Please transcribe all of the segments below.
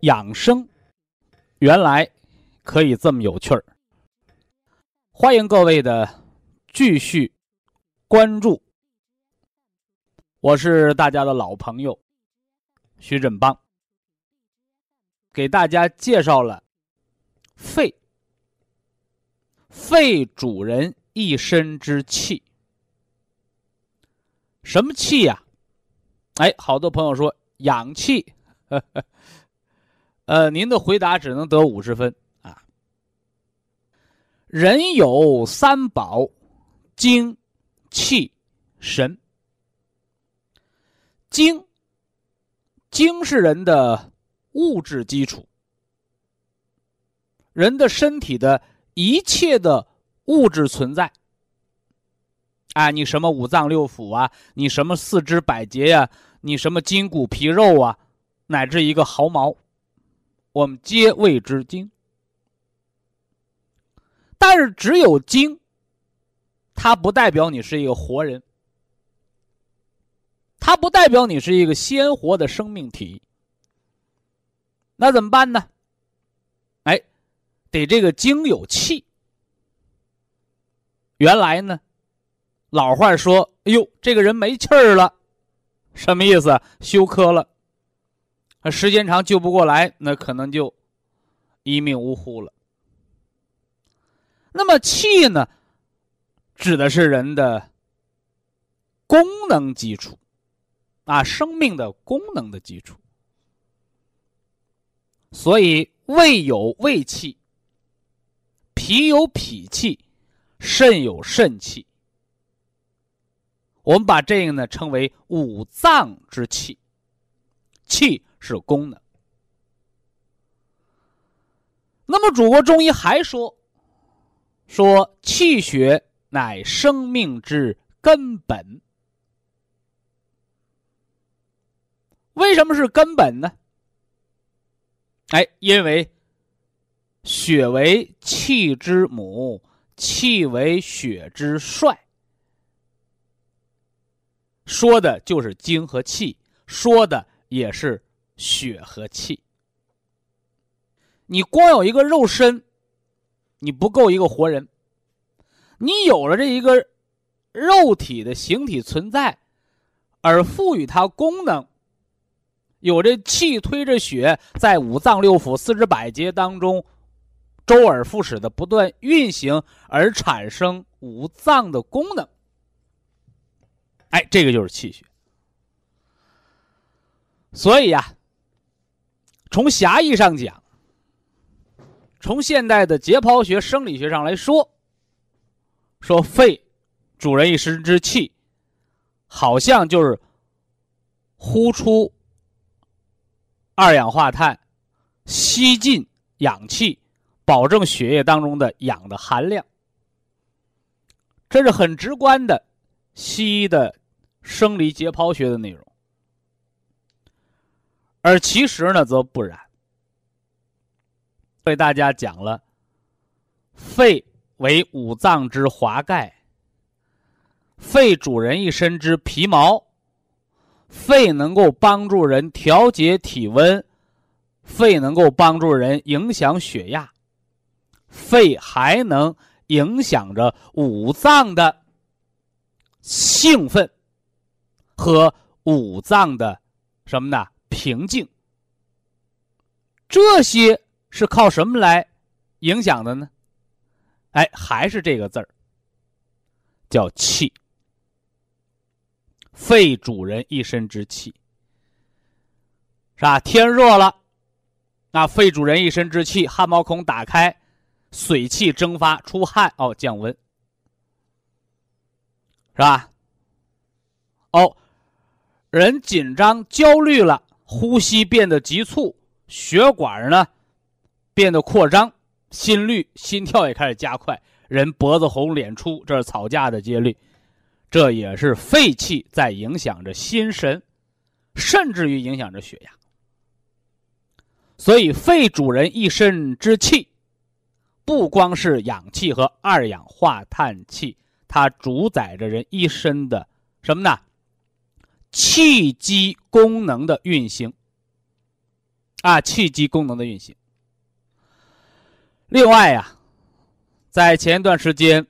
养生原来可以这么有趣儿，欢迎各位的继续关注。我是大家的老朋友徐振邦，给大家介绍了肺，肺主人一身之气。什么气呀？哎，好多朋友说氧气。呵呵呃，您的回答只能得五十分啊。人有三宝：精、气、神。精，精是人的物质基础，人的身体的一切的物质存在。啊，你什么五脏六腑啊，你什么四肢百节呀，你什么筋骨皮肉啊，乃至一个毫毛。我们皆谓之精，但是只有精，它不代表你是一个活人，它不代表你是一个鲜活的生命体。那怎么办呢？哎，得这个精有气。原来呢，老话说：“哎呦，这个人没气儿了，什么意思？休克了。”那时间长救不过来，那可能就一命呜呼了。那么气呢，指的是人的功能基础，啊，生命的功能的基础。所以胃有胃气，脾有脾气，肾有肾气。我们把这个呢称为五脏之气，气。是功的。那么，祖国中医还说，说气血乃生命之根本。为什么是根本呢？哎，因为血为气之母，气为血之帅，说的就是精和气，说的也是。血和气，你光有一个肉身，你不够一个活人。你有了这一个肉体的形体存在，而赋予它功能，有这气推着血在五脏六腑、四肢百节当中周而复始的不断运行，而产生五脏的功能。哎，这个就是气血。所以呀。从狭义上讲，从现代的解剖学、生理学上来说，说肺主人一身之气，好像就是呼出二氧化碳，吸进氧气，保证血液当中的氧的含量。这是很直观的西医的生理解剖学的内容。而其实呢，则不然。为大家讲了，肺为五脏之华盖，肺主人一身之皮毛，肺能够帮助人调节体温，肺能够帮助人影响血压，肺还能影响着五脏的兴奋和五脏的什么呢？平静，这些是靠什么来影响的呢？哎，还是这个字儿，叫气。肺主人一身之气，是吧？天热了，那肺主人一身之气，汗毛孔打开，水气蒸发，出汗哦，降温，是吧？哦，人紧张、焦虑了，呼吸变得急促，血管呢变得扩张，心率、心跳也开始加快，人脖子红、脸出，这是吵架的几率。这也是肺气在影响着心神，甚至于影响着血压。所以，肺主人一身之气，不光是氧气和二氧化碳气，它主宰着人一身的什么呢？气机功能的运行。啊，气机功能的运行。另外呀，在前一段时间。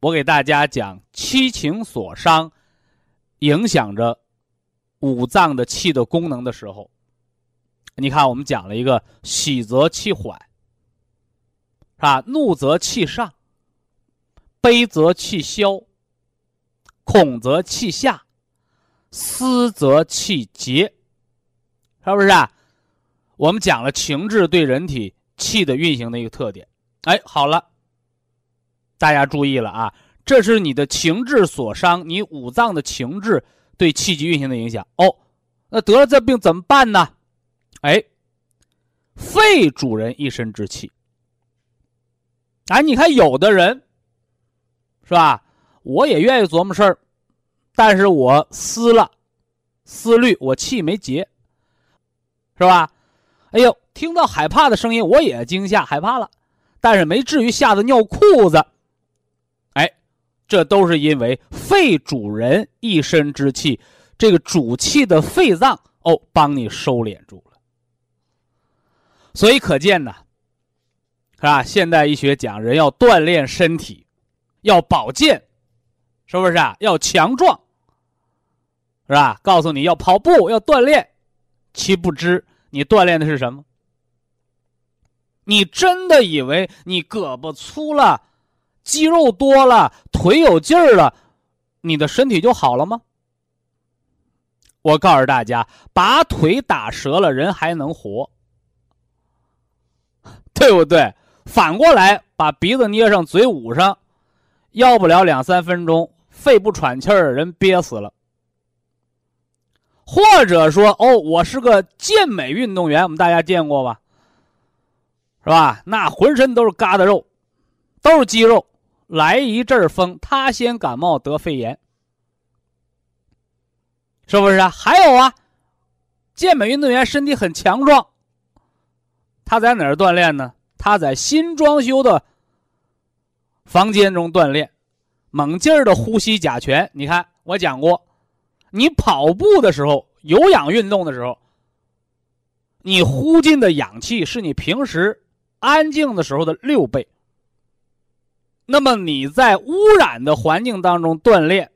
我给大家讲七情所伤，影响着五脏的气的功能的时候，你看我们讲了一个喜则气缓，是吧？怒则气上，悲则气消，恐则气下，思则气结，是不是啊？我们讲了情志对人体气的运行的一个特点。哎，好了。大家注意了啊！这是你的情志所伤，你五脏的情志对气机运行的影响哦。那得了这病怎么办呢？哎，肺主人一身之气。哎，你看有的人是吧？我也愿意琢磨事儿，但是我思了思虑，我气没结，是吧？哎呦，听到害怕的声音，我也惊吓害怕了，但是没至于吓得尿裤子。哎这都是因为肺主人一身之气，这个主气的肺脏哦，帮你收敛住了。所以可见呢，是吧？现代医学讲人要锻炼身体，要保健，是不是啊？要强壮，是吧？告诉你要跑步，要锻炼，其不知你锻炼的是什么？你真的以为你胳膊粗了？肌肉多了，腿有劲儿了，你的身体就好了吗？我告诉大家，把腿打折了，人还能活，对不对？反过来，把鼻子捏上，嘴捂上，要不了两三分钟，肺不喘气儿，人憋死了。或者说，哦，我是个健美运动员，我们大家见过吧？是吧？那浑身都是疙瘩肉，都是肌肉。来一阵风，他先感冒得肺炎，是不是啊？还有啊，健美运动员身体很强壮，他在哪儿锻炼呢？他在新装修的房间中锻炼，猛劲儿的呼吸甲醛。你看，我讲过，你跑步的时候，有氧运动的时候，你呼进的氧气是你平时安静的时候的六倍。那么你在污染的环境当中锻炼，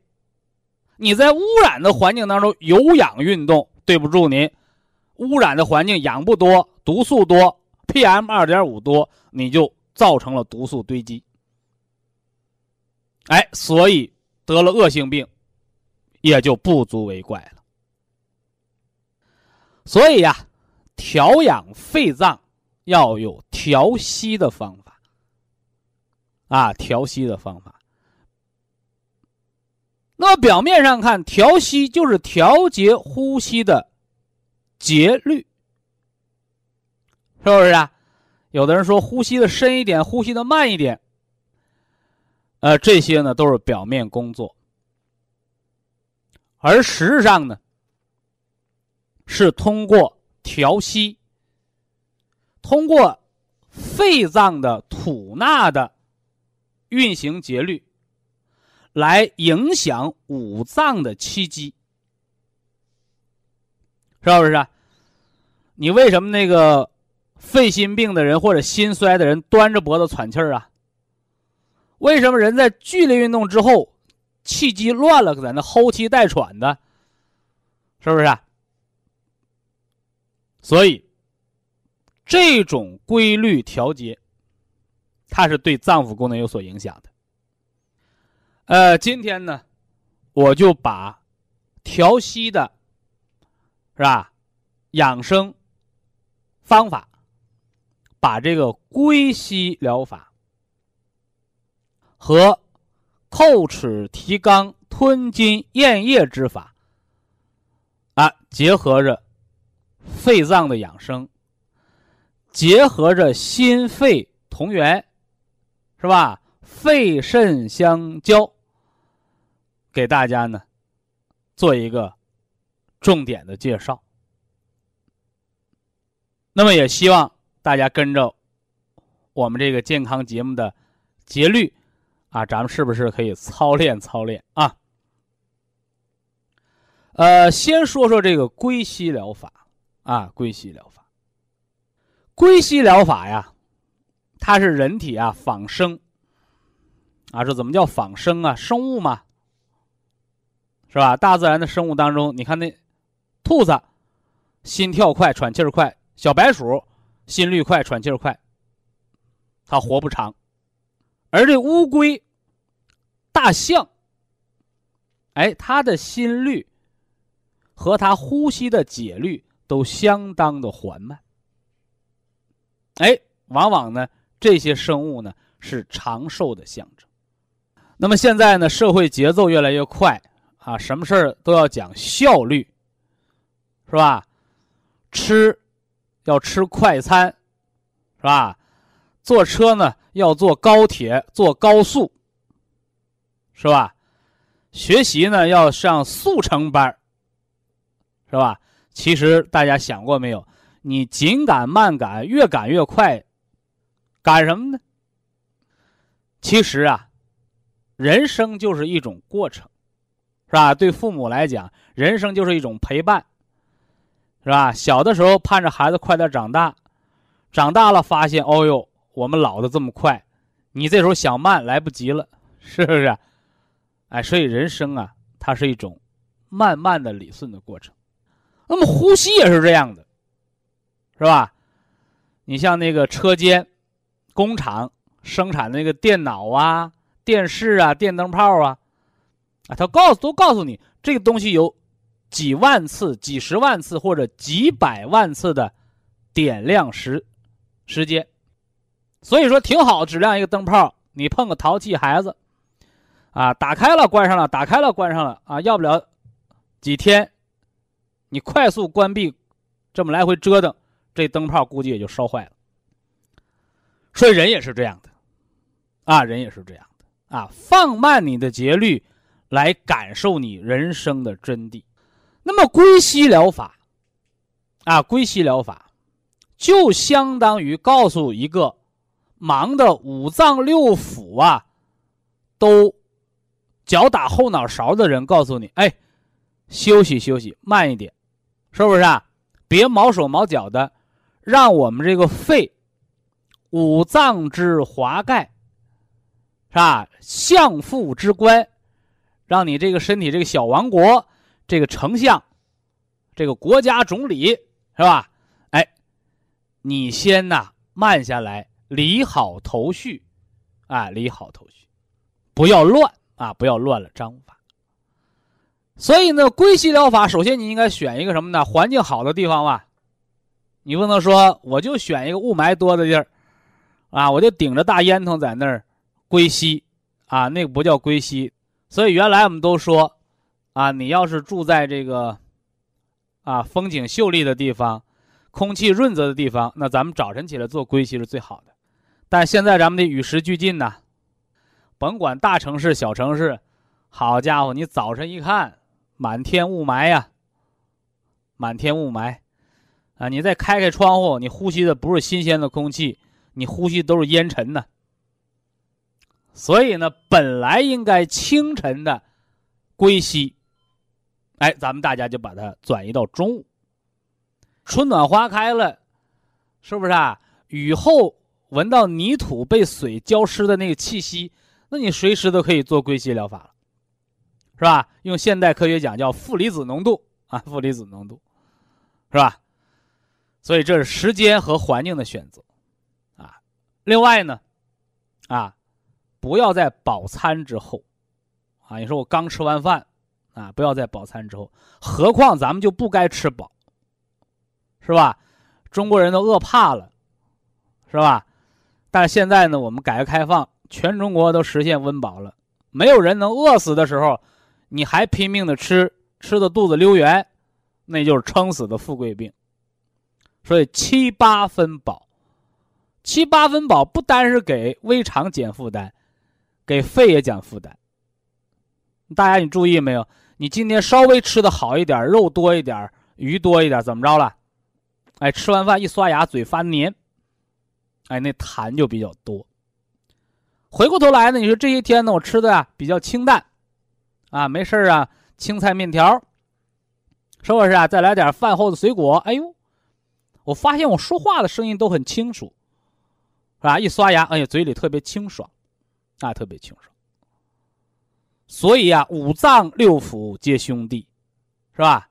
你在污染的环境当中有氧运动，对不住您，污染的环境氧不多，毒素多，PM 二点五多，你就造成了毒素堆积，哎，所以得了恶性病，也就不足为怪了。所以呀，调养肺脏要有调息的方法。啊，调息的方法。那么表面上看，调息就是调节呼吸的节律，是不是啊？有的人说呼吸的深一点，呼吸的慢一点。呃，这些呢都是表面工作，而实质上呢，是通过调息，通过肺脏的吐纳的。运行节律，来影响五脏的气机，是不是？你为什么那个肺心病的人或者心衰的人端着脖子喘气儿啊？为什么人在剧烈运动之后气机乱了，在那呼气带喘的？是不是？所以这种规律调节，它是对脏腑功能有所影响的。呃，今天呢，我就把调息的，是吧？养生方法，把这个归息疗法和叩齿提肛、吞津咽液之法啊，结合着肺脏的养生，结合着心肺同源，是吧？肺肾相交，给大家呢做一个重点的介绍。那么也希望大家跟着我们这个健康节目的节律啊，咱们是不是可以操练操练啊？呃，先说说这个归息疗法啊，归息疗法。归息疗法呀，它是人体啊仿生啊，这怎么叫仿生啊？生物嘛，是吧？大自然的生物当中，你看那兔子心跳快，喘气儿快。小白鼠心率快，喘气儿快，它活不长；而这乌龟、大象，哎，它的心率和它呼吸的节律都相当的缓慢。哎，往往呢，这些生物呢是长寿的象征。那么现在呢，社会节奏越来越快啊，什么事儿都要讲效率，是吧？吃。要吃快餐，是吧？坐车呢，要坐高铁、坐高速，是吧？学习呢，要上速成班，是吧？其实大家想过没有？你紧赶慢赶，越赶越快，赶什么呢？其实啊，人生就是一种过程，是吧？对父母来讲，人生就是一种陪伴。是吧？小的时候盼着孩子快点长大，长大了发现，哦呦，我们老的这么快，你这时候想慢来不及了，是不是？哎，所以人生啊，它是一种慢慢的理顺的过程。那么呼吸也是这样的，是吧？你像那个车间、工厂生产那个电脑啊、电视啊、电灯泡啊，啊，他告诉都告诉你这个东西有。几万次、几十万次或者几百万次的点亮时时间，所以说挺好。质量一个灯泡，你碰个淘气孩子，啊，打开了关上了，打开了关上了啊，要不了几天，你快速关闭，这么来回折腾，这灯泡估计也就烧坏了。所以人也是这样的，啊，人也是这样的啊，放慢你的节律，来感受你人生的真谛。那么归息疗法，啊，归息疗法，就相当于告诉一个忙的五脏六腑啊，都脚打后脑勺的人，告诉你，哎，休息休息，慢一点，是不是啊？别毛手毛脚的，让我们这个肺，五脏之华盖，是吧？相父之官，让你这个身体这个小王国。这个丞相，这个国家总理是吧？哎，你先呐，慢下来，理好头绪，啊，理好头绪，不要乱啊，不要乱了章法。所以呢，归西疗法，首先你应该选一个什么呢？环境好的地方吧。你不能说我就选一个雾霾多的地儿，啊，我就顶着大烟囱在那儿归西，啊，那个不叫归西。所以原来我们都说。啊，你要是住在这个，啊，风景秀丽的地方，空气润泽的地方，那咱们早晨起来做归西是最好的。但现在咱们得与时俱进呐，甭管大城市、小城市，好家伙，你早晨一看，满天雾霾呀，满天雾霾，啊，你再开开窗户，你呼吸的不是新鲜的空气，你呼吸都是烟尘呢。所以呢，本来应该清晨的归西。哎，咱们大家就把它转移到中午。春暖花开了，是不是啊？雨后闻到泥土被水浇湿的那个气息，那你随时都可以做归西疗法了，是吧？用现代科学讲叫负离子浓度啊，负离子浓度，是吧？所以这是时间和环境的选择，啊，另外呢，啊，不要在饱餐之后，啊，你说我刚吃完饭，啊，不要在饱餐之后，何况咱们就不该吃饱，是吧？中国人都饿怕了，是吧？但现在呢，我们改革开放，全中国都实现温饱了，没有人能饿死的时候，你还拼命的吃，吃的肚子溜圆，那就是撑死的富贵病。所以七八分饱，七八分饱不单是给胃肠减负担，给肺也减负担。大家你注意没有？你今天稍微吃的好一点，肉多一点，鱼多一点，怎么着了？哎，吃完饭一刷牙，嘴发黏，哎，那痰就比较多。回过头来呢，你说这些天呢，我吃的啊比较清淡，啊，没事啊，青菜面条，是不是啊？再来点饭后的水果，哎呦，我发现我说话的声音都很清楚，是吧？一刷牙，哎呀，嘴里特别清爽，啊，特别清爽。所以啊，五脏六腑皆兄弟，是吧？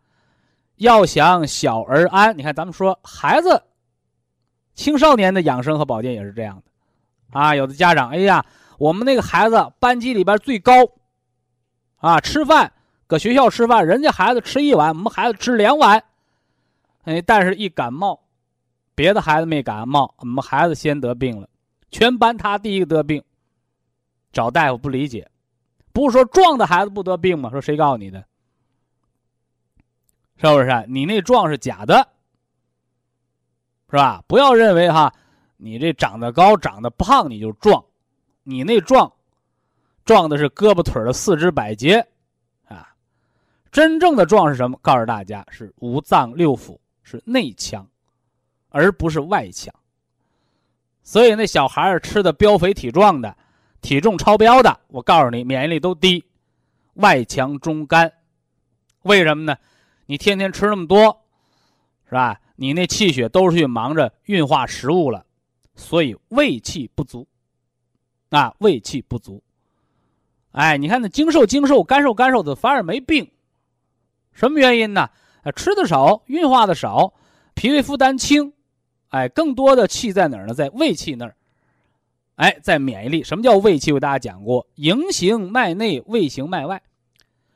要想小儿安，你看咱们说孩子、青少年的养生和保健也是这样的，啊，有的家长，哎呀，我们那个孩子班级里边最高，啊，吃饭搁学校吃饭，人家孩子吃一碗，我们孩子吃两碗，哎，但是一感冒，别的孩子没感冒，我们孩子先得病了，全班他第一个得病，找大夫不理解，不是说壮的孩子不得病吗？说谁告诉你的？是不是？你那壮是假的，是吧？不要认为哈，你这长得高、长得胖你就壮，你那壮，壮的是胳膊腿的四肢百节，啊，真正的壮是什么？告诉大家是五脏六腑是内强，而不是外强。所以那小孩吃的膘肥体壮的，体重超标的，我告诉你，免疫力都低，外强中干，为什么呢？你天天吃那么多，是吧？你那气血都是去忙着运化食物了，所以胃气不足，啊，胃气不足。哎，你看那精瘦精瘦、干瘦干瘦的，反而没病，什么原因呢？啊，吃的少，运化的少，脾胃负担轻，哎，更多的气在哪儿呢？在胃气那儿，哎，在免疫力。什么叫胃气？我大家讲过，营行脉内，胃行脉外，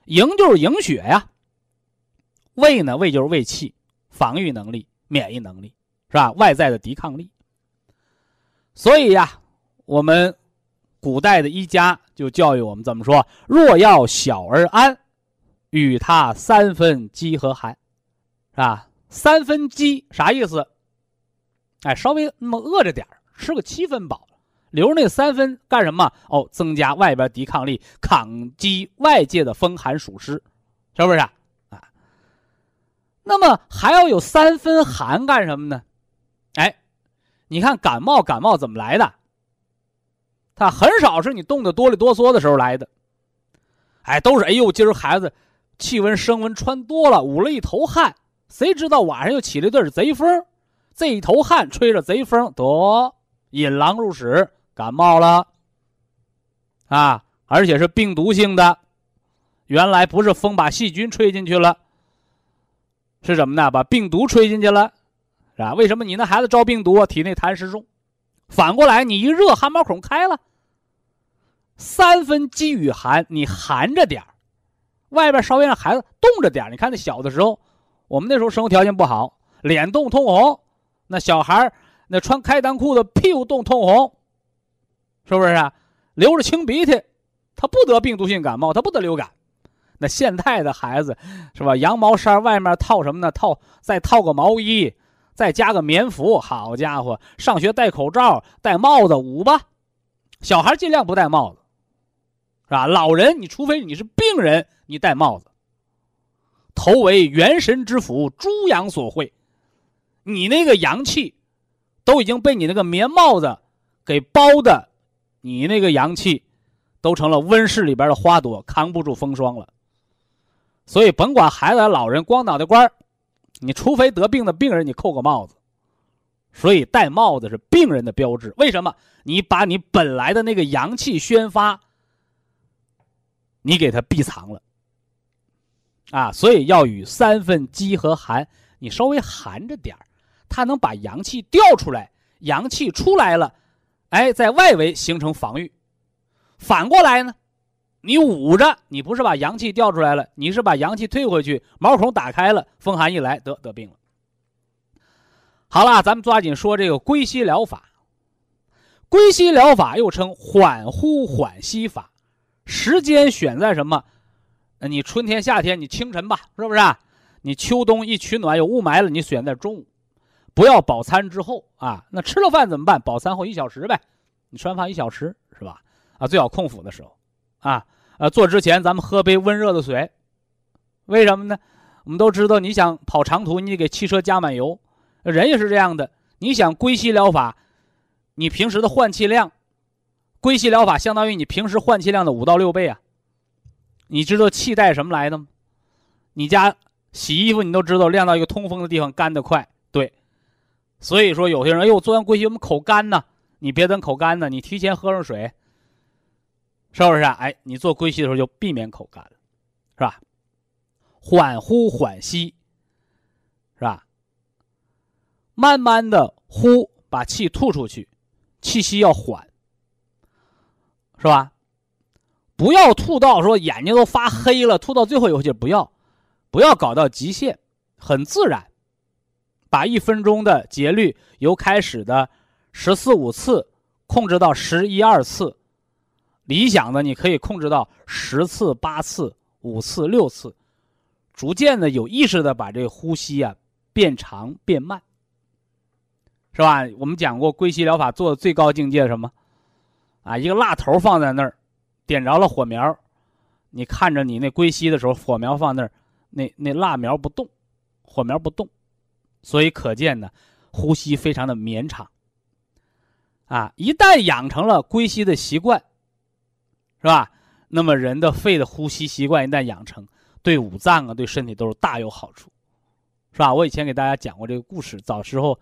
营就是营血呀。胃呢？胃就是胃气，防御能力、免疫能力，是吧？外在的抵抗力。所以呀，我们古代的医家就教育我们怎么说：若要小儿安，与他三分饥和寒，是吧？三分饥啥意思？哎，稍微那么饿着点吃个七分饱，留着那三分干什么？哦，增加外边抵抗力，抗击外界的风寒暑湿，是不是？那么还要有三分寒干什么呢？哎，你看感冒，感冒怎么来的？它很少是你冻得哆里哆嗦的时候来的，哎，都是哎呦，今儿孩子气温升温穿多了，捂了一头汗，谁知道晚上又起了一阵贼风，这一头汗吹着贼风，得引狼入室，感冒了啊！而且是病毒性的，原来不是风把细菌吹进去了。是什么呢？把病毒吹进去了，是吧？为什么你那孩子招病毒，体内痰湿重？反过来，你一热，汗毛孔开了，三分饥与寒，你寒着点外边稍微让孩子冻着点你看那小的时候，我们那时候生活条件不好，脸冻通红，那小孩那穿开裆裤的屁股冻通红，是不是啊？流着清鼻涕，他不得病毒性感冒，他不得流感。现在的孩子，是吧？羊毛衫外面套什么呢？套再套个毛衣，再加个棉服。好家伙，上学戴口罩、戴帽子捂吧。小孩尽量不戴帽子，是吧？老人，你除非你是病人，你戴帽子。头为元神之府，诸阳所会，你那个阳气都已经被你那个棉帽子给包的，你那个阳气都成了温室里边的花朵，扛不住风霜了。所以，甭管孩子老人，光脑袋瓜你除非得病的病人，你扣个帽子。所以戴帽子是病人的标志。为什么？你把你本来的那个阳气宣发，你给他闭藏了。啊，所以要与三分饥和寒，你稍微寒着点它能把阳气调出来，阳气出来了，哎，在外围形成防御。反过来呢，你捂着，你不是把阳气调出来了，你是把阳气退回去，毛孔打开了，风寒一来，得得病了。好了，咱们抓紧说这个归西疗法。归西疗法又称缓呼缓吸法，时间选在什么？你春天、夏天，你清晨吧，是不是？你秋冬一取暖有雾霾了，你选在中午，不要饱餐之后啊。那吃了饭怎么办？饱餐后一小时呗，你吃完饭一小时是吧？啊，最好空腹的时候，啊，呃，做之前咱们喝杯温热的水，为什么呢？我们都知道，你想跑长途，你得给汽车加满油，人也是这样的。你想归西疗法。你平时的换气量，归西疗法相当于你平时换气量的五到六倍啊！你知道气带什么来的吗？你家洗衣服你都知道，晾到一个通风的地方干得快。对，所以说有些人哎呦做完归西我们口干呢，你别等口干呢，你提前喝上水，是不是啊？哎，你做归息的时候就避免口干了，是吧？缓呼缓吸，是吧？慢慢的呼，把气吐出去。气息要缓，是吧？不要吐到说眼睛都发黑了，吐到最后一口气不要，不要搞到极限，很自然。把一分钟的节律由开始的十四五次控制到十一二次，理想的你可以控制到十次八次五次六次，逐渐的有意识的把这个呼吸啊变长变慢。是吧？我们讲过归西疗法做的最高境界是什么？啊，一个蜡头放在那儿，点着了火苗，你看着你那归西的时候，火苗放那儿，那那蜡苗不动，火苗不动，所以可见呢，呼吸非常的绵长。啊，一旦养成了归西的习惯，是吧？那么人的肺的呼吸习惯一旦养成，对五脏啊，对身体都是大有好处，是吧？我以前给大家讲过这个故事，早时候。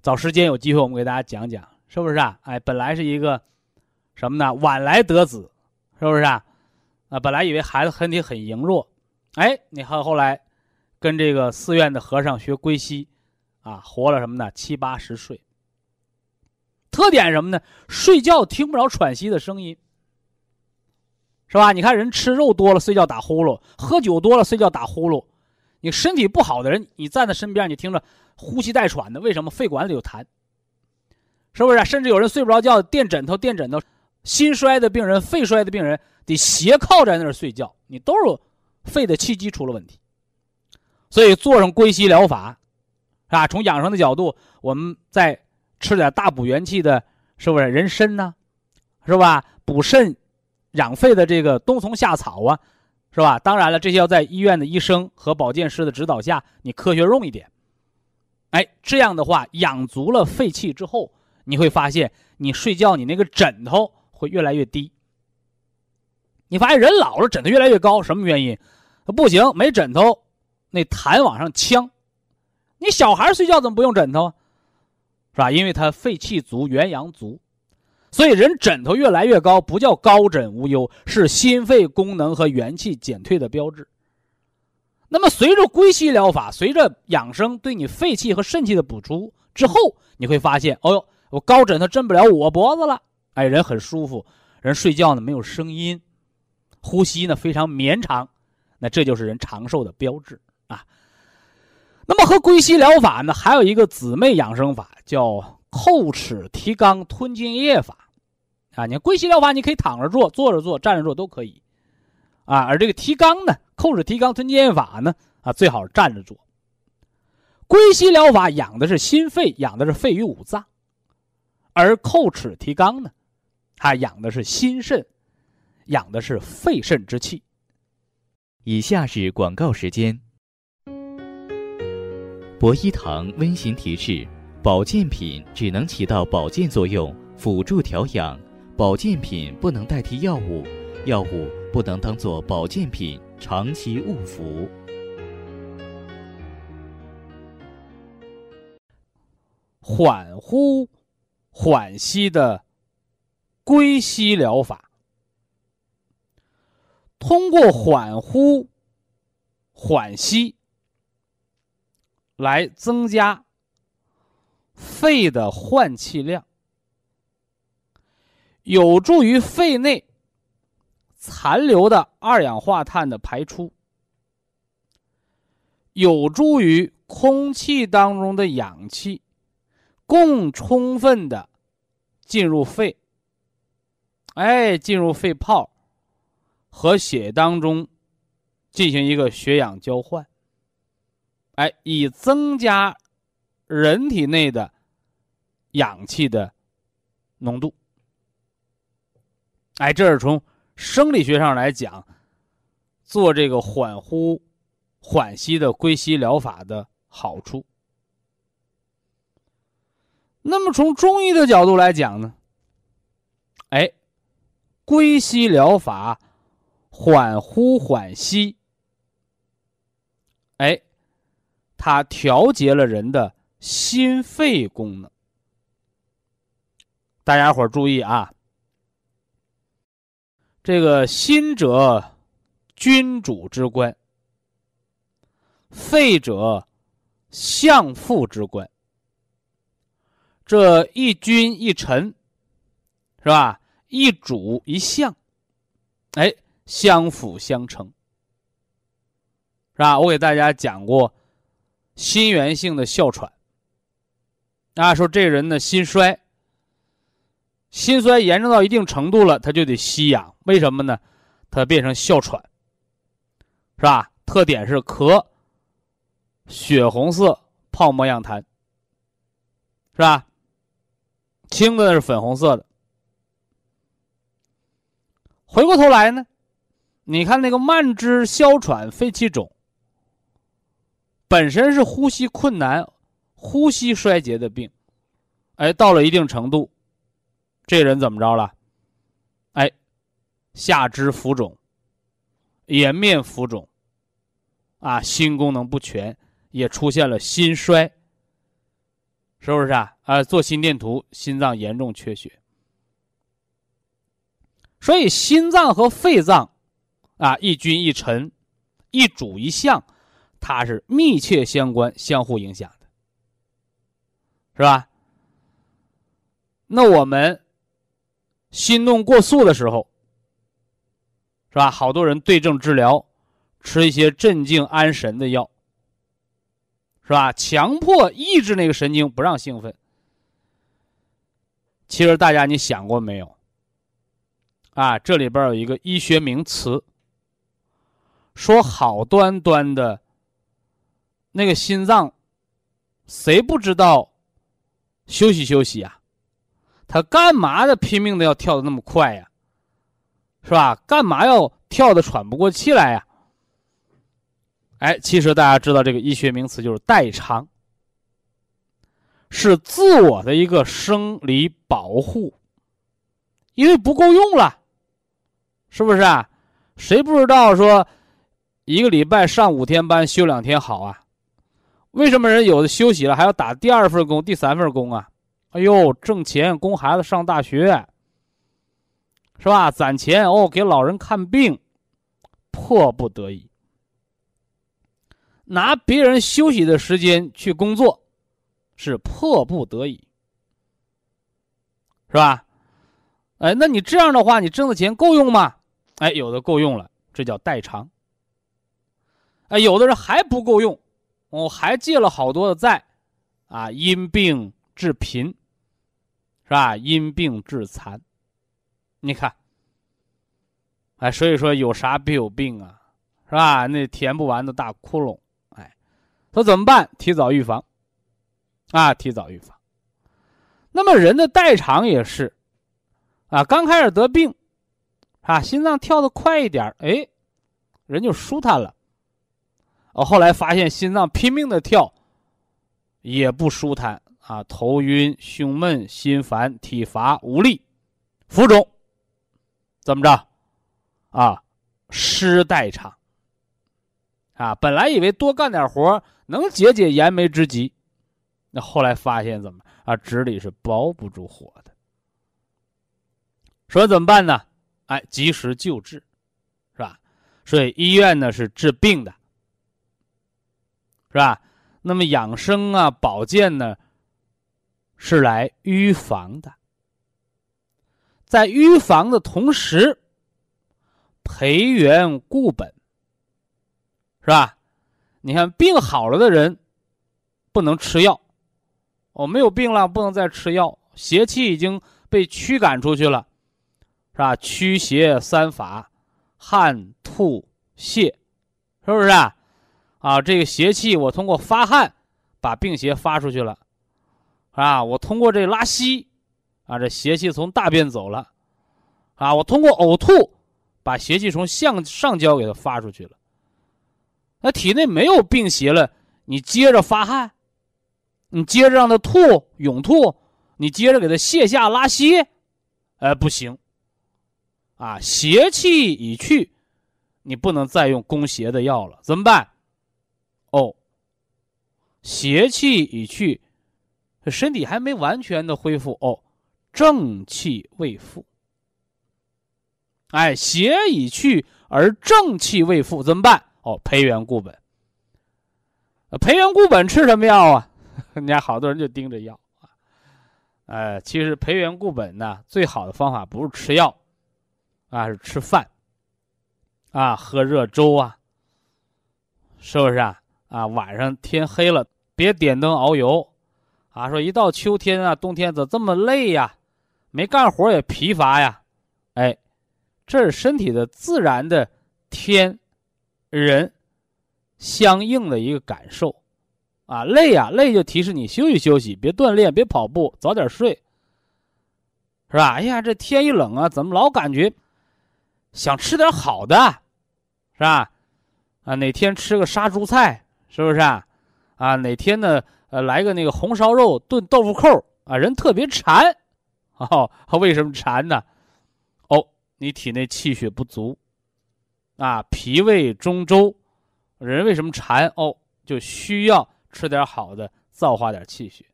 早时间有机会，我们给大家讲讲，是不是啊？哎，本来是一个什么呢？晚来得子，是不是啊？啊，本来以为孩子身体很羸弱，哎，你看后来跟这个寺院的和尚学归西，啊，活了什么呢？七八十岁。特点什么呢？睡觉听不着喘息的声音，是吧？你看人吃肉多了，睡觉打呼噜；喝酒多了，睡觉打呼噜。你身体不好的人，你站在身边，你听着。呼吸带喘的，为什么肺管里有痰？是不是？甚至有人睡不着觉，垫枕头，垫枕头。心衰的病人、肺衰的病人得斜靠在那儿睡觉，你都是肺的气机出了问题。所以做上归西疗法，啊，从养生的角度，我们再吃点大补元气的，是不是？人参呢，是吧？补肾、养肺的这个冬虫夏草啊，是吧？当然了，这些要在医院的医生和保健师的指导下，你科学用一点。哎，这样的话养足了肺气之后，你会发现你睡觉你那个枕头会越来越低。你发现人老了枕头越来越高，什么原因？不行，没枕头，那痰往上呛。你小孩睡觉怎么不用枕头啊？是吧？因为他肺气足，元阳足，所以人枕头越来越高，不叫高枕无忧，是心肺功能和元气减退的标志。那么，随着归西疗法，随着养生对你肺气和肾气的补充之后，你会发现，哦呦，我高枕头枕不了我脖子了，哎，人很舒服，人睡觉呢没有声音，呼吸呢非常绵长，那这就是人长寿的标志啊。那么和归西疗法呢，还有一个姊妹养生法，叫叩齿提肛吞津液法，啊，你归西疗法你可以躺着做、坐着做、站着做都可以，啊，而这个提肛呢。叩齿提肛吞津液法呢？啊，最好站着做。归西疗法养的是心肺，养的是肺与五脏；而叩齿提肛呢，它养的是心肾，养的是肺肾之气。以下是广告时间。博一堂温馨提示：保健品只能起到保健作用，辅助调养；保健品不能代替药物，药物不能当做保健品。长期误服，缓呼缓吸的归西疗法，通过缓呼缓吸来增加肺的换气量，有助于肺内残留的二氧化碳的排出，有助于空气当中的氧气更充分的进入肺，哎，进入肺泡和血当中进行一个血氧交换，哎，以增加。人体内的氧气的浓度，哎，这是从生理学上来讲，做这个缓呼、缓吸的归息疗法的好处。那么从中医的角度来讲呢，哎，归息疗法缓呼缓吸，哎，它调节了人的。心肺功能，大家伙注意啊！这个心者，君主之官；肺者，相父之官。这一君一臣，是吧？一主一相，哎，相辅相成，是吧？我给大家讲过心源性的哮喘。啊，说这人呢心衰，心衰严重到一定程度了，他就得吸氧。为什么呢？他变成哮喘，是吧？特点是咳，血红色泡沫样痰，是吧？青的那是粉红色的。回过头来呢，你看那个慢支哮喘、肺气肿，本身是呼吸困难。呼吸衰竭的病，哎，到了一定程度，这人怎么着了？哎，下肢浮肿，颜面浮肿，啊，心功能不全，也出现了心衰，是不是啊？啊，做心电图，心脏严重缺血。所以，心脏和肺脏，啊，一君一臣，一主一相，它是密切相关、相互影响的。是吧？那我们心动过速的时候，是吧？好多人对症治疗，吃一些镇静安神的药，是吧？强迫抑制那个神经，不让兴奋。其实大家你想过没有？啊，这里边有一个医学名词，说好端端的那个心脏，谁不知道？休息休息呀，他干嘛的拼命的要跳的那么快呀？是吧？干嘛要跳的喘不过气来呀？哎，其实大家知道这个医学名词就是代偿，是自我的一个生理保护，因为不够用了，是不是啊？谁不知道说一个礼拜上五天班休两天好啊？为什么人有的休息了还要打第二份工、第三份工啊？哎呦，挣钱供孩子上大学，是吧？攒钱哦，给老人看病，迫不得已，拿别人休息的时间去工作，是迫不得已，是吧？哎，那你这样的话，你挣的钱够用吗？哎，有的够用了，这叫代偿。哎，有的人还不够用。我还借了好多的债，啊，因病致贫，是吧？因病致残，你看，哎，所以说有啥必有病啊，是吧？那填不完的大窟窿，哎，说怎么办？提早预防，啊，提早预防。那么人的代偿也是，啊，刚开始得病，啊，心脏跳得快一点，哎，人就舒坦了。我后来发现心脏拼命的跳，也不舒坦啊，头晕、胸闷、心烦、体乏、无力、浮肿，怎么着？啊，湿代偿。啊，本来以为多干点活能解解燃眉之急，那后来发现怎么啊？纸里是包不住火的。说怎么办呢？哎，及时救治，是吧？所以医院呢是治病的。是吧？那么养生啊，保健呢，是来预防的，在预防的同时，培元固本，是吧？你看病好了的人不能吃药，哦，没有病了不能再吃药，邪气已经被驱赶出去了，是吧？驱邪三法，汗、吐、泻，是不是啊？啊，这个邪气我通过发汗把病邪发出去了。啊，我通过这拉稀，啊，这邪气从大便走了，啊，我通过呕吐，把邪气从向上焦给它发出去了。那体内没有病邪了，你接着发汗，你接着让它吐涌吐，你接着给它泻下拉稀，哎，不行。啊，邪气已去，你不能再用攻邪的药了，怎么办？哦，邪气已去。身体还没完全的恢复哦，正气未复。哎，邪已去而正气未复，怎么办？哦，培元固本。培元固本吃什么药啊？人家好多人就盯着药啊。哎，其实培元固本呢，最好的方法不是吃药，啊，是吃饭，啊，喝热粥啊，是不是啊？啊，晚上天黑了，别点灯熬油。啊，说一到秋天啊，冬天怎这么累呀？没干活也疲乏呀？哎，这是身体的自然的天人相应的一个感受啊。累呀，累就提示你休息休息，别锻炼，别跑步，早点睡，是吧？哎呀，这天一冷啊，怎么老感觉想吃点好的，是吧？啊，哪天吃个杀猪菜，是不是啊？啊，哪天呢？呃，来个那个红烧肉炖豆腐扣啊，人特别馋，哦，为什么馋呢？哦，你体内气血不足，啊，脾胃中周，人为什么馋？哦，就需要吃点好的，造化点气血。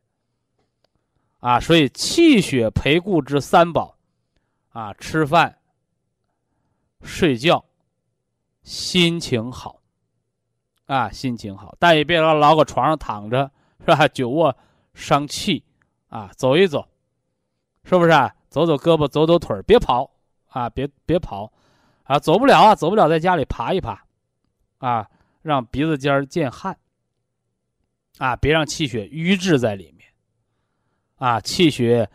啊，所以气血培固之三宝，啊，吃饭、睡觉、心情好，啊，心情好，但也别老老搁床上躺着。是吧？久卧伤气，啊，走一走，是不是啊？走走胳膊，走走腿别跑啊！别别跑，啊，走不了啊，走不了，在家里爬一爬，啊，让鼻子尖儿见汗，啊，别让气血瘀滞在里面，啊，气血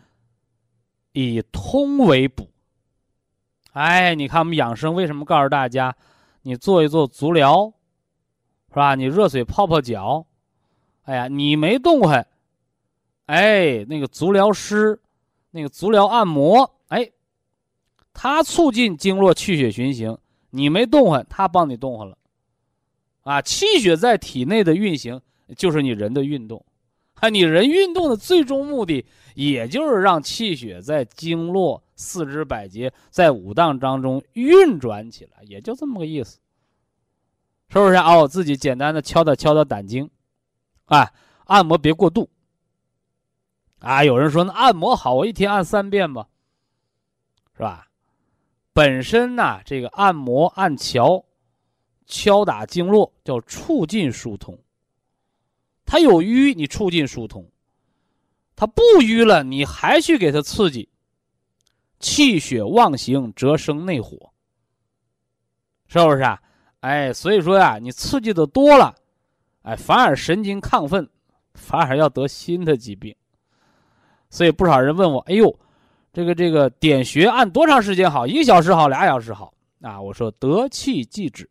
以通为补。哎，你看我们养生为什么告诉大家，你做一做足疗，是吧？你热水泡泡脚。哎呀，你没动弹，哎，那个足疗师，那个足疗按摩，哎，他促进经络气血循行，你没动弹，他帮你动弹了，啊，气血在体内的运行就是你人的运动，啊，你人运动的最终目的，也就是让气血在经络、四肢百节、在五脏当中运转起来，也就这么个意思，是不是？哦，自己简单的敲打敲打胆经。啊，按摩别过度。啊，有人说那按摩好，我一天按三遍吧，是吧？本身呢，这个按摩按桥，敲打经络叫促进疏通。它有瘀，你促进疏通；它不瘀了，你还去给它刺激，气血旺行则生内火，是不是啊？哎，所以说呀，你刺激的多了。哎，反而神经亢奋，反而要得新的疾病。所以不少人问我：“哎呦，这个这个点穴按多长时间好？一个小时好，俩小时好？”啊，我说得气即止。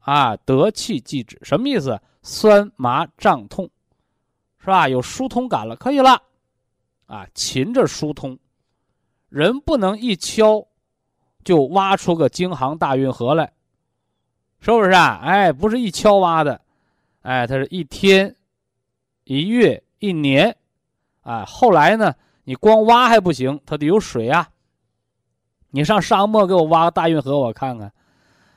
啊，得气即止什么意思？酸麻胀痛，是吧？有疏通感了，可以了。啊，勤着疏通，人不能一敲就挖出个京杭大运河来。是不是啊？哎，不是一敲挖的，哎，它是一天、一月、一年，啊，后来呢，你光挖还不行，它得有水啊。你上沙漠给我挖个大运河，我看看，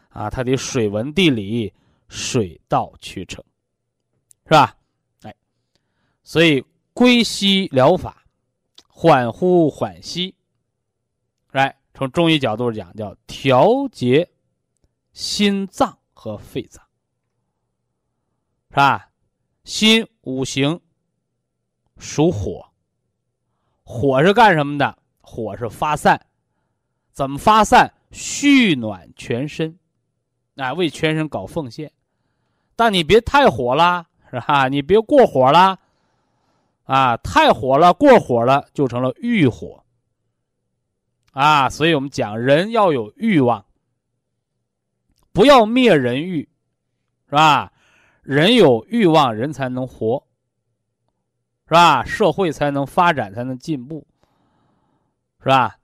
啊，它得水文地理，水到渠成，是吧？哎，所以归西疗法，缓呼缓吸，来从中医角度讲，叫调节心脏。和肺脏是吧？心五行属火。火是干什么的？火是发散，怎么发散？蓄暖全身，啊，为全身搞奉献。但你别太火了，是吧？你别过火了，啊，太火了，过火了就成了欲火。啊，所以我们讲人要有欲望，不要灭人欲，是吧？人有欲望，人才能活，是吧？社会才能发展，才能进步，是吧？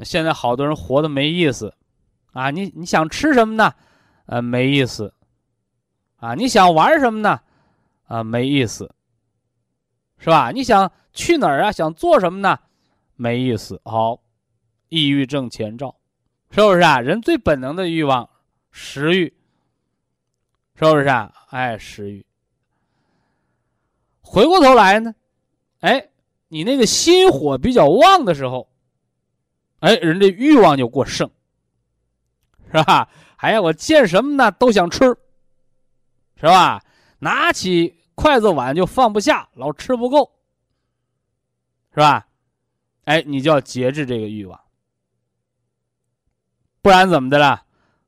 现在好多人活的没意思，啊，你你想吃什么呢？呃，没意思，啊，你想玩什么呢？啊，没意思，是吧？你想去哪儿啊？想做什么呢？没意思。好，抑郁症前兆，是不是啊？人最本能的欲望，食欲，是不是啊？哎，食欲。回过头来呢，哎，你那个心火比较旺的时候。哎，人这欲望就过剩，是吧？哎呀，我见什么呢都想吃，是吧？拿起筷子碗就放不下，老吃不够，是吧？哎，你就要节制这个欲望，不然怎么的了？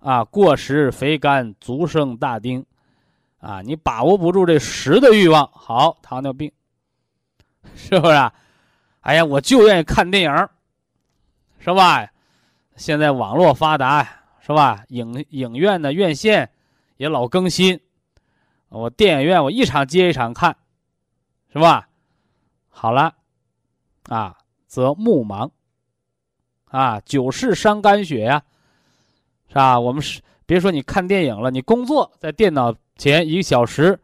啊，过食肥甘，足生大丁，啊，你把握不住这食的欲望，好，糖尿病，是不是？哎呀，我就愿意看电影。是吧？现在网络发达，是吧？影影院的院线也老更新，我电影院我一场接一场看，是吧？好了，啊，则目盲，啊，久视伤肝血呀，是吧？我们是别说你看电影了，你工作在电脑前一个小时，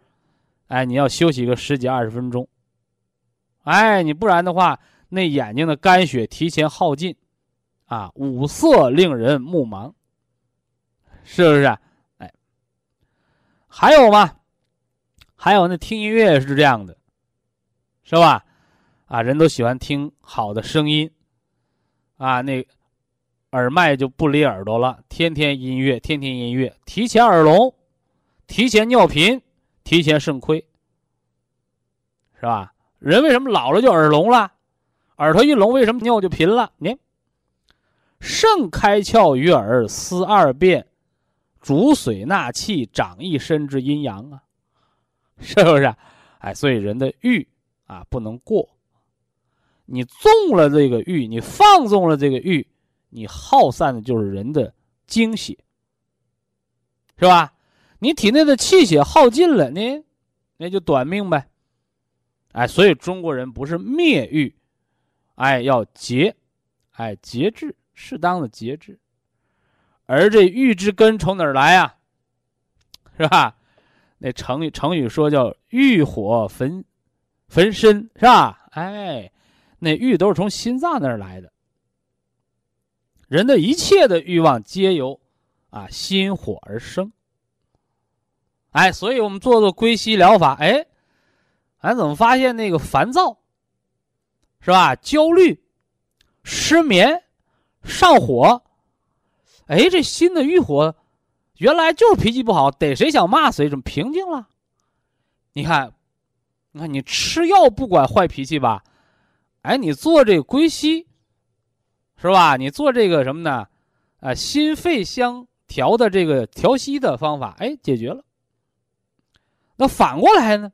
哎，你要休息个十几二十分钟，哎，你不然的话，那眼睛的肝血提前耗尽。啊，五色令人目盲，是不是？哎，还有吗？还有那听音乐是这样的，是吧？啊，人都喜欢听好的声音，啊，那耳麦就不离耳朵了，天天音乐，天天音乐，提前耳聋，提前尿频，提前肾亏，是吧？人为什么老了就耳聋了？耳朵一聋，为什么尿就频了？你。肾开窍于耳，思二便，主水纳气，长一身之阴阳啊，是不是？哎，所以人的欲啊不能过，你纵了这个欲，你放纵了这个欲，你耗散的就是人的精血，是吧？你体内的气血耗尽了，你那就短命呗。哎，所以中国人不是灭欲，哎，要节，哎，节制。适当的节制，而这欲之根从哪儿来呀？是吧？那成语成语说叫欲火焚焚身，是吧？哎，那欲都是从心脏那儿来的。人的一切的欲望皆由啊心火而生。哎，所以我们做做归西疗法，哎，俺怎么发现那个烦躁，是吧？焦虑、失眠。上火，哎，这心的欲火，原来就是脾气不好，逮谁想骂谁，怎么平静了？你看，你看，你吃药不管坏脾气吧？哎，你做这归西，是吧？你做这个什么呢？啊，心肺相调的这个调息的方法，哎，解决了。那反过来呢？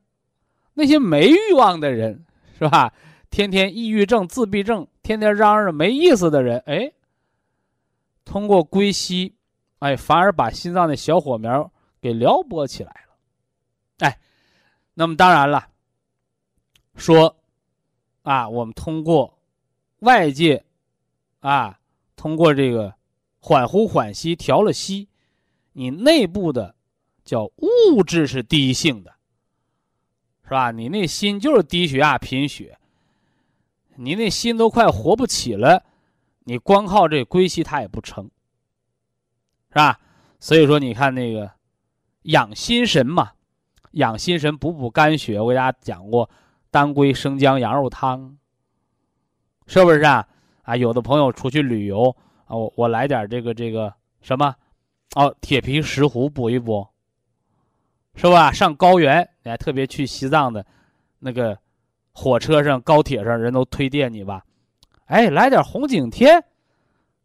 那些没欲望的人，是吧？天天抑郁症、自闭症，天天嚷嚷没意思的人，哎。通过归西，哎，反而把心脏的小火苗给撩拨起来了，哎，那么当然了，说，啊，我们通过外界，啊，通过这个缓呼缓吸调了息，你内部的叫物质是低性的，是吧？你那心就是低血压贫血，你那心都快活不起了。你光靠这归西它也不成，是吧？所以说，你看那个养心神嘛，养心神补补肝血。我给大家讲过，当归生姜羊肉汤，是不是啊？啊，有的朋友出去旅游啊，我我来点这个这个什么，哦，铁皮石斛补一补，是吧？上高原，你还特别去西藏的那个火车上、高铁上人都推荐你吧，哎，来点红景天，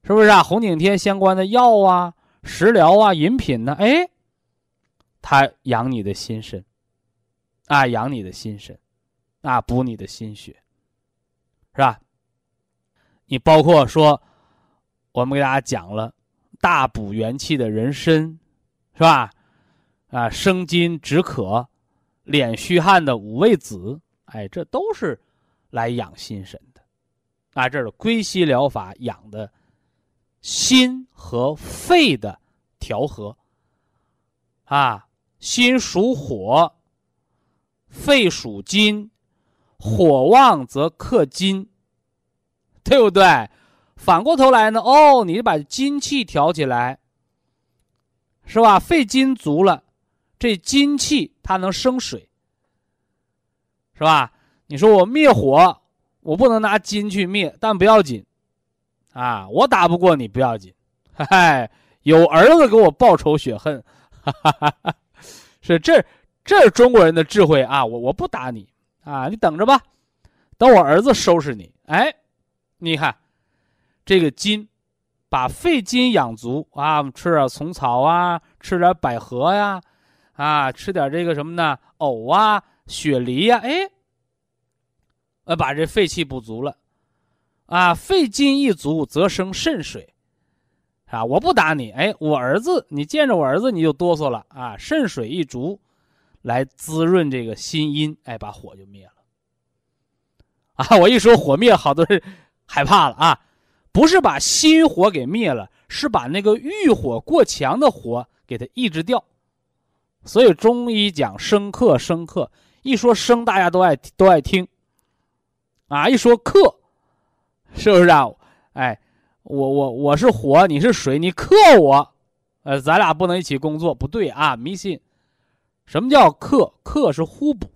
是不是啊？红景天相关的药啊、食疗啊、饮品呢？哎，它养你的心神，啊，养你的心神，啊，补你的心血，是吧？你包括说，我们给大家讲了大补元气的人参，是吧？啊，生津止渴、敛虚汗的五味子，哎，这都是来养心神的。啊，这是归西疗法养的心和肺的调和。啊，心属火，肺属金，火旺则克金。对不对？反过头来呢？哦，你把精气调起来，是吧？肺金足了，这精气它能生水，是吧？你说我灭火，我不能拿金去灭，但不要紧，啊，我打不过你不要紧，嗨，有儿子给我报仇雪恨，哈哈哈是这，这是中国人的智慧啊！我我不打你啊，你等着吧，等我儿子收拾你，哎。你看，这个金，把肺金养足啊，吃点虫草啊，吃点百合呀，啊，吃点这个什么呢？藕啊，雪梨呀，哎，呃，把这肺气补足了，啊，肺金一足则生肾水，啊，我不打你，哎，我儿子，你见着我儿子你就哆嗦了啊，肾水一足，来滋润这个心阴，哎，把火就灭了，啊，我一说火灭，好多人。害怕了啊！不是把心火给灭了，是把那个欲火过强的火给它抑制掉。所以中医讲生克，生克一说生，大家都爱都爱听。啊，一说克，是不是啊？哎，我我我是火，你是水，你克我，呃，咱俩不能一起工作，不对啊！迷信。什么叫克？克是互补。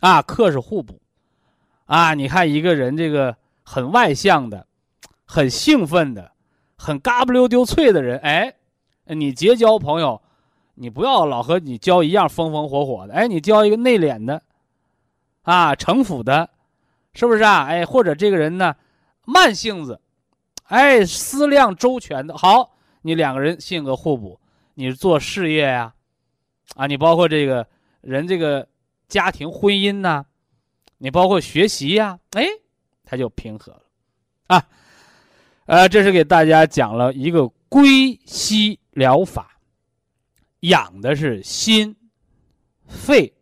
啊，克是互补。啊，你看一个人这个。很外向的，很兴奋的，很嘎不溜丢脆的人，哎，你结交朋友，你不要老和你交一样风风火火的，哎，你交一个内敛的，啊，城府的，是不是啊？哎，或者这个人呢，慢性子，哎，思量周全的，好，你两个人性格互补，你做事业呀，啊，你包括这个人这个家庭婚姻呐，你包括学习呀，哎。它就平和了，啊，呃，这是给大家讲了一个归西疗法，养的是心、肺、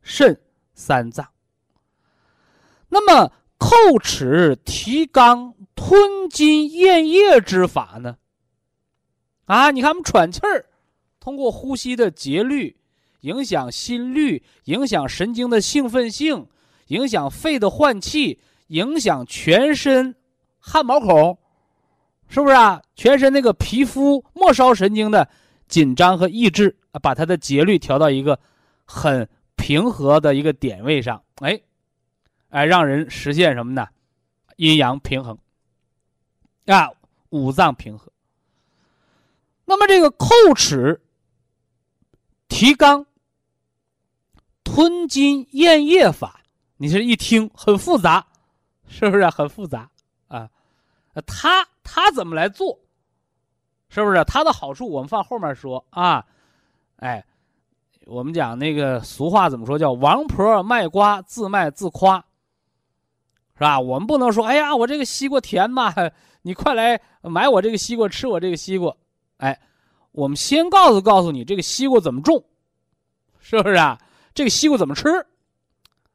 肾三脏。那么叩齿提肛吞津咽液之法呢？啊，你看我们喘气儿，通过呼吸的节律，影响心率，影响神经的兴奋性，影响肺的换气。影响全身汗毛孔，是不是啊？全身那个皮肤末梢神经的紧张和抑制，把它的节律调到一个很平和的一个点位上，哎，哎，让人实现什么呢？阴阳平衡啊，五脏平和。那么这个叩齿、提肛、吞津咽液法，你是一听很复杂。是不是很复杂啊？他他怎么来做？是不是他的好处我们放后面说啊？哎，我们讲那个俗话怎么说？叫王婆卖瓜，自卖自夸，是吧？我们不能说，哎呀，我这个西瓜甜嘛，你快来买我这个西瓜，吃我这个西瓜。哎，我们先告诉告诉你，这个西瓜怎么种，是不是啊？这个西瓜怎么吃？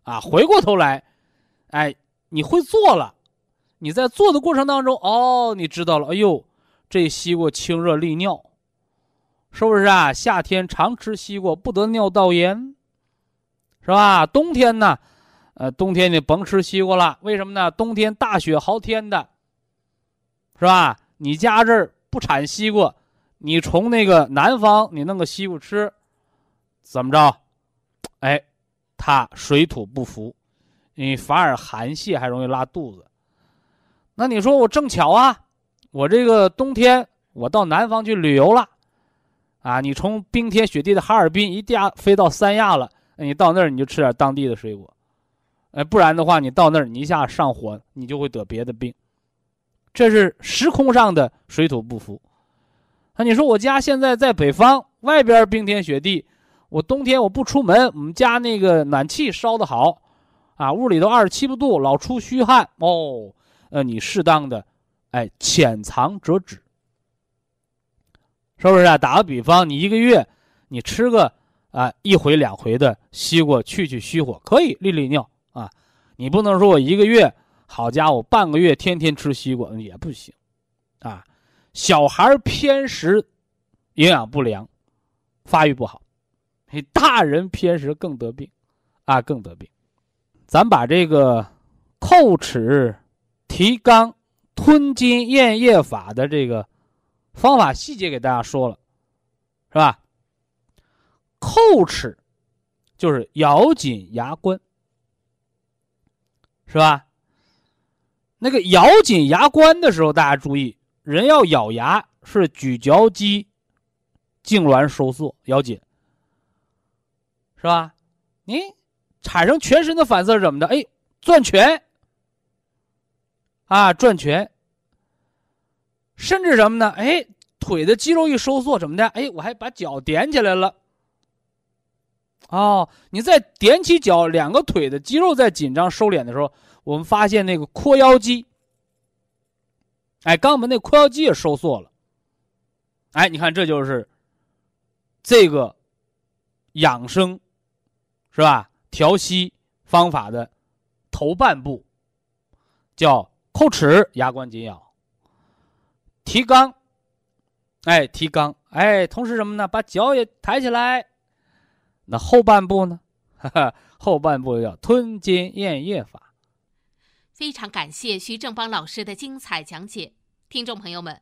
啊，回过头来，哎。你会做了，你在做的过程当中，哦，你知道了，哎呦，这西瓜清热利尿，是不是啊？夏天常吃西瓜不得尿道炎，是吧？冬天呢，呃，冬天你甭吃西瓜了，为什么呢？冬天大雪豪天的，是吧？你家这儿不产西瓜，你从那个南方你弄个西瓜吃，怎么着？哎，它水土不服。你反而寒泻，还容易拉肚子。那你说我正巧啊，我这个冬天我到南方去旅游了，啊，你从冰天雪地的哈尔滨一下飞到三亚了，你到那儿你就吃点当地的水果，哎，不然的话，你到那儿你一下上火，你就会得别的病。这是时空上的水土不服。那你说我家现在在北方，外边冰天雪地，我冬天我不出门，我们家那个暖气烧得好，啊，屋里头二十七八度，老出虚汗哦。呃，你适当的，哎，浅尝辄止，是不是啊？打个比方，你一个月你吃个啊一回两回的西瓜，去去虚火，可以利利尿啊。你不能说我一个月，好家伙，半个月天天吃西瓜也不行，啊。小孩偏食，营养不良，发育不好；你大人偏食更得病，啊，更得病。咱把这个叩齿、提肛、吞津咽液法的这个方法细节给大家说了，是吧？叩齿就是咬紧牙关，是吧？那个咬紧牙关的时候，大家注意。人要咬牙是咀嚼肌痉挛收缩，咬紧，是吧？你产生全身的反射是怎么的？哎，转拳啊，转拳。甚至什么呢？哎，腿的肌肉一收缩，怎么的？哎，我还把脚踮起来了。哦，你在踮起脚，两个腿的肌肉在紧张收敛的时候，我们发现那个阔腰肌。哎，肛门那括约肌也收缩了。哎，你看，这就是这个养生是吧？调息方法的头半部，叫叩齿，牙关紧咬，提肛。哎，提肛。哎，同时什么呢？把脚也抬起来。那后半部呢？哈哈，后半部叫吞津咽液法。非常感谢徐正邦老师的精彩讲解，听众朋友们，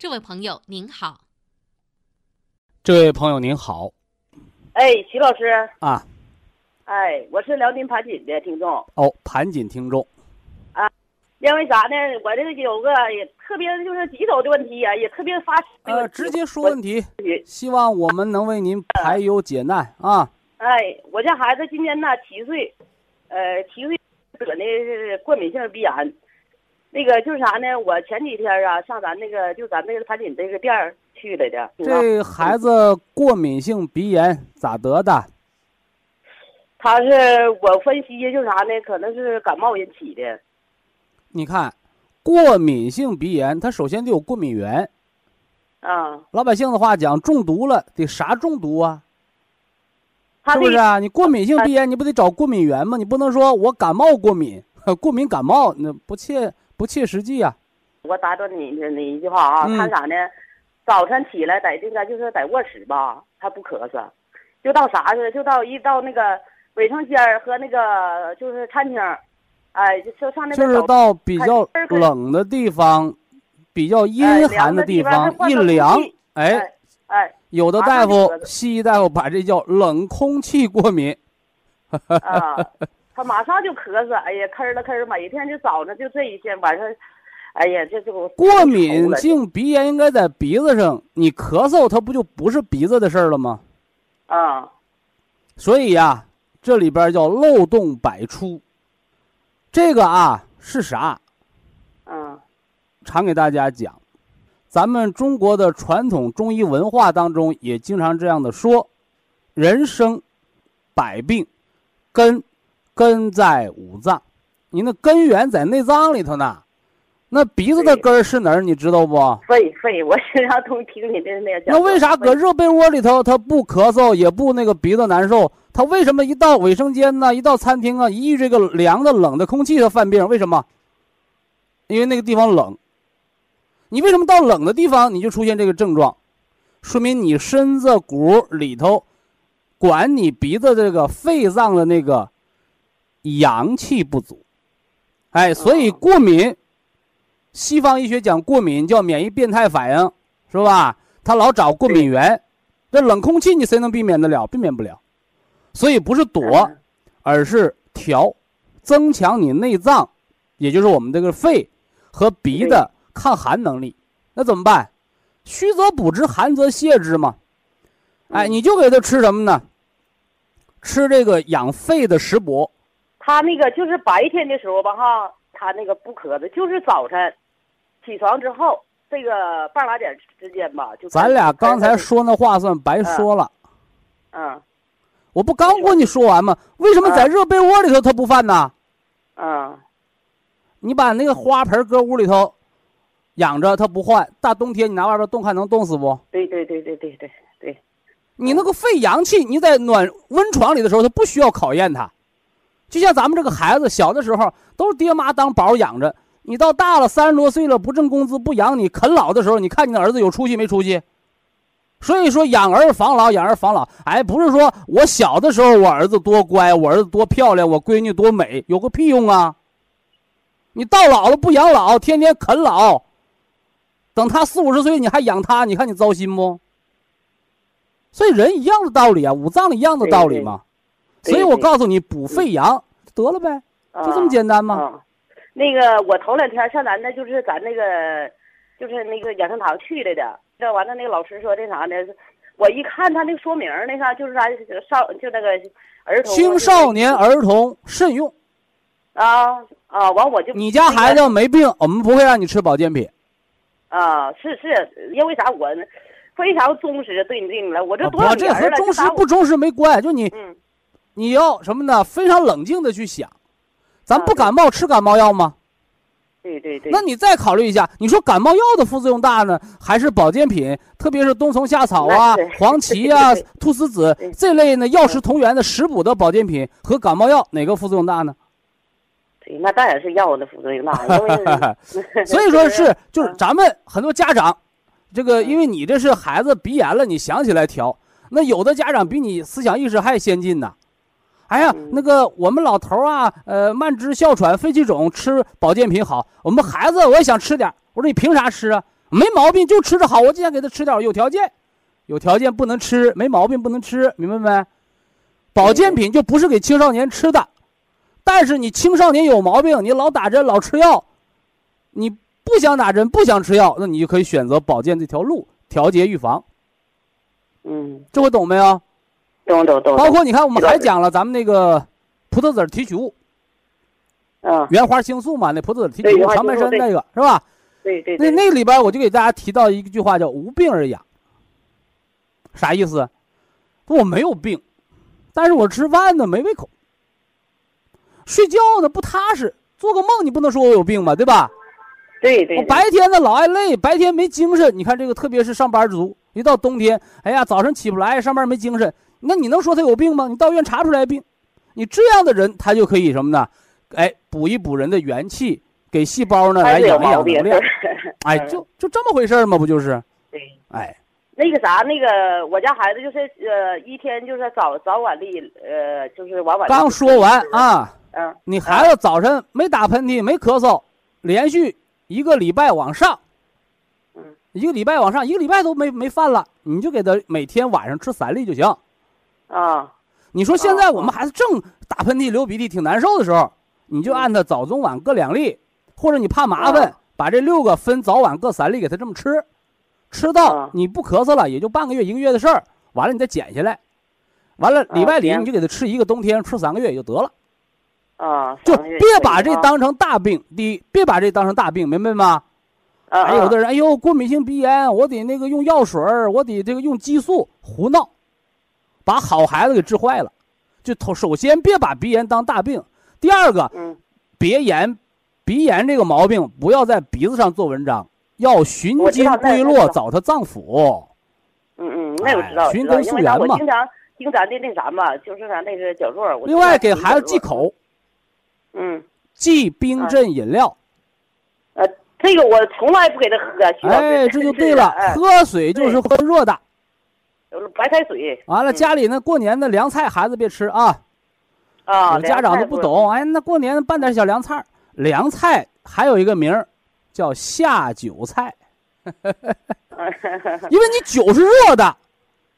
这位朋友您好，这位朋友您好，哎，徐老师。啊，哎，我是辽宁盘锦的听众。哦，盘锦听众。啊，因为啥呢？我这个有个也特别就是棘手的问题呀，也特别发呃，直接说问题，希望我们能为您排忧解难啊。哎，我家孩子今年呢七岁，呃，七岁。得那是过敏性鼻炎，那个就是啥呢？我前几天啊上咱那个就咱那个盘锦这个店儿去来的。这孩子过敏性鼻炎咋得的？他是我分析就是啥呢？可能是感冒引起的。你看，过敏性鼻炎，它首先得有过敏源。啊。老百姓的话讲，中毒了得啥中毒啊？是不是啊？你过敏性鼻炎，你不得找过敏源吗？你不能说我感冒过敏，过敏感冒那不切不切实际啊。我打断你你一句话啊，他啥呢？早晨起来在这个就是在卧室吧，他不咳嗽，就到啥似的，就到一到那个卫生间和那个就是餐厅，哎，就上那个。就是到比较冷的地方，比较阴寒的地方一凉，哎哎。有的大夫，西医大夫把这叫冷空气过敏。啊，他马上就咳嗽，哎呀，咳了咳，每天就早上就这一天，晚上，哎呀，这这过敏性鼻炎应该在鼻子上，你咳嗽它不就不是鼻子的事儿了吗？啊，所以呀，这里边叫漏洞百出。这个啊是啥？嗯，常给大家讲。咱们中国的传统中医文化当中也经常这样的说：“人生百病，根根在五脏。你那根源在内脏里头呢。那鼻子的根儿是哪儿？你知道不？肺肺，我经常都听你的那个。那为啥搁热被窝里头他不咳嗽，也不那个鼻子难受？他为什么一到卫生间呢？一到餐厅啊，一遇这个凉的冷的空气，他犯病？为什么？因为那个地方冷。”你为什么到冷的地方你就出现这个症状？说明你身子骨里头，管你鼻子这个肺脏的那个阳气不足。哎，所以过敏，西方医学讲过敏叫免疫变态反应，是吧？他老找过敏源，这冷空气你谁能避免得了？避免不了。所以不是躲，而是调，增强你内脏，也就是我们这个肺和鼻的抗寒能力。那怎么办？虚则补之，寒则泻之嘛。哎，你就给他吃什么呢？吃这个养肺的食补。他那个就是白天的时候吧，哈，他那个不咳嗽，就是早晨起床之后这个半拉点之间吧，就。咱俩刚才说那话算白说了。嗯。我不刚跟你说完吗？为什么在热被窝里头他不犯呢？嗯。你把那个花盆搁屋里头养着，他不换。大冬天你拿外边冻，看能冻死不？对对对对对对对。你那个肺阳气，你在暖温床里的时候，他不需要考验他。就像咱们这个孩子小的时候，都是爹妈当宝养着。你到大了三十多岁了，不挣工资不养你，啃老的时候，你看你的儿子有出息没出息？所以说养儿防老，养儿防老，哎，不是说我小的时候我儿子多乖，我儿子多漂亮，我闺女多美，有个屁用啊！你到老了不养老，天天啃老，等他四五十岁你还养他，你看你糟心不？所以人一样的道理啊，五脏一样的道理嘛。所以我告诉你，补肺阳得了呗，就这么简单吗？那个我头两天上咱那就是咱那个，就是那个养生堂去来的。这完了，那个老师说那啥呢？我一看他那个说明，那啥就是啥少就那个儿童青少年儿童慎用。啊啊！完我就你家孩子没病，我们不会让你吃保健品。啊，是是，因为啥？我非常忠实对你对你了，我这多我这和忠实不忠实没关，就你。嗯。你要什么呢？非常冷静的去想，咱不感冒吃感冒药吗？对对对。那你再考虑一下，你说感冒药的副作用大呢，还是保健品，特别是冬虫夏草啊、黄芪啊、菟丝子这类呢药食同源的食补的保健品和感冒药哪个副作用大呢？对，那当然是药的副作用大。所以说是就是咱们很多家长，这个因为你这是孩子鼻炎了，你想起来调，那有的家长比你思想意识还先进呢。哎呀，那个我们老头啊，呃，慢支、哮喘、肺气肿吃保健品好。我们孩子我也想吃点。我说你凭啥吃啊？没毛病就吃着好。我就想给他吃点，有条件，有条件不能吃，没毛病不能吃，明白没？保健品就不是给青少年吃的。但是你青少年有毛病，你老打针老吃药，你不想打针不想吃药，那你就可以选择保健这条路，调节预防。嗯，这回懂没有？懂懂懂。包括你看，我们还讲了咱们那个葡萄籽提取物，嗯，原花青素嘛，那葡萄籽提取物，长白山那个是吧？对对。那那里边我就给大家提到一句话，叫“无病而养”，啥意思？我没有病，但是我吃饭呢没胃口，睡觉呢不踏实，做个梦你不能说我有病吧，对吧？对对。我白天呢老爱累，白天没精神。你看这个，特别是上班族。一到冬天，哎呀，早上起不来，上班没精神，那你能说他有病吗？你到医院查不出来病，你这样的人他就可以什么呢？哎，补一补人的元气，给细胞呢来养一养能量。哎，就就这么回事吗？不就是？对。哎，那个啥，那个我家孩子就是呃，一天就是早早晚的呃，就是晚晚。刚说完啊，嗯，你孩子早晨没打喷嚏，没咳嗽，连续一个礼拜往上。一个礼拜往上，一个礼拜都没没犯了，你就给他每天晚上吃三粒就行。啊，你说现在我们孩子正打喷嚏、流鼻涕挺难受的时候，你就按他早中晚各两粒，或者你怕麻烦，把这六个分早晚各三粒给他这么吃，吃到你不咳嗽了，也就半个月一个月的事儿，完了你再减下来，完了里外里你就给他吃一个冬天，吃三个月也就得了。啊，就别把这当成大病，第一别把这当成大病，明白吗？还有的人，哎呦，过敏性鼻炎，我得那个用药水我得这个用激素，胡闹，把好孩子给治坏了。就头首先别把鼻炎当大病，第二个，别炎，鼻炎这个毛病不要在鼻子上做文章，要寻经归络，找他脏腑。嗯嗯，那我知道，寻根溯源嘛。我经常听咱的那啥嘛，就是咱那个讲座。另外给孩子忌口。嗯。忌冰镇饮料。呃。这个我从来不给他喝，哎，这就对了，喝水就是喝热的，白开水。完了，家里那过年的凉菜，孩子别吃啊，啊，有家长都不懂，哎，那过年拌点小凉菜凉菜还有一个名儿，叫下酒菜，因为你酒是热的，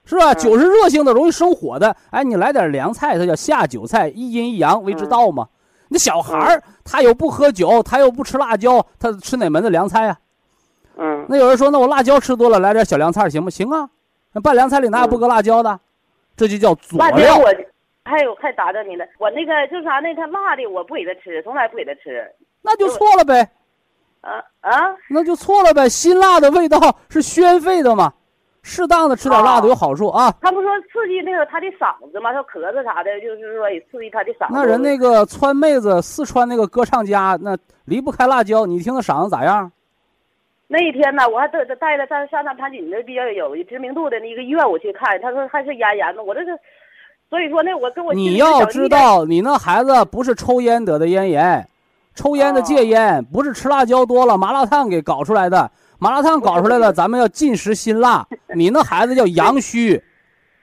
是吧？酒是热性的，容易生火的。哎，你来点凉菜，它叫下酒菜，一阴一阳为之道嘛。那小孩儿他又不喝酒，他又不吃辣椒，他吃哪门子凉菜呀？嗯。那有人说，那我辣椒吃多了，来点小凉菜行不行啊？那拌凉菜里哪有不搁辣椒的？这就叫佐料。还有还打着你了，我那个就是啥那他辣的我不给他吃，从来不给他吃，那就错了呗。啊啊，那就错了呗。辛辣的味道是宣肺的嘛，适当的吃点辣的有好处啊。他不说刺激那个他的嗓子吗？他咳嗽啥的，就是说也刺激他的嗓子。那人那个川妹子，四川那个歌唱家，那离不开辣椒。你听他嗓子咋样？那一天呢，我还带带了上上那盘锦的比较有知名度的那个医院，我去看，他说还是咽炎呢。我这是。所以说，那我跟我你要知道，你那孩子不是抽烟得的咽炎，抽烟的戒烟，不是吃辣椒多了麻辣烫给搞出来的。麻辣烫搞出来了，咱们要禁食辛辣。你那孩子叫阳虚，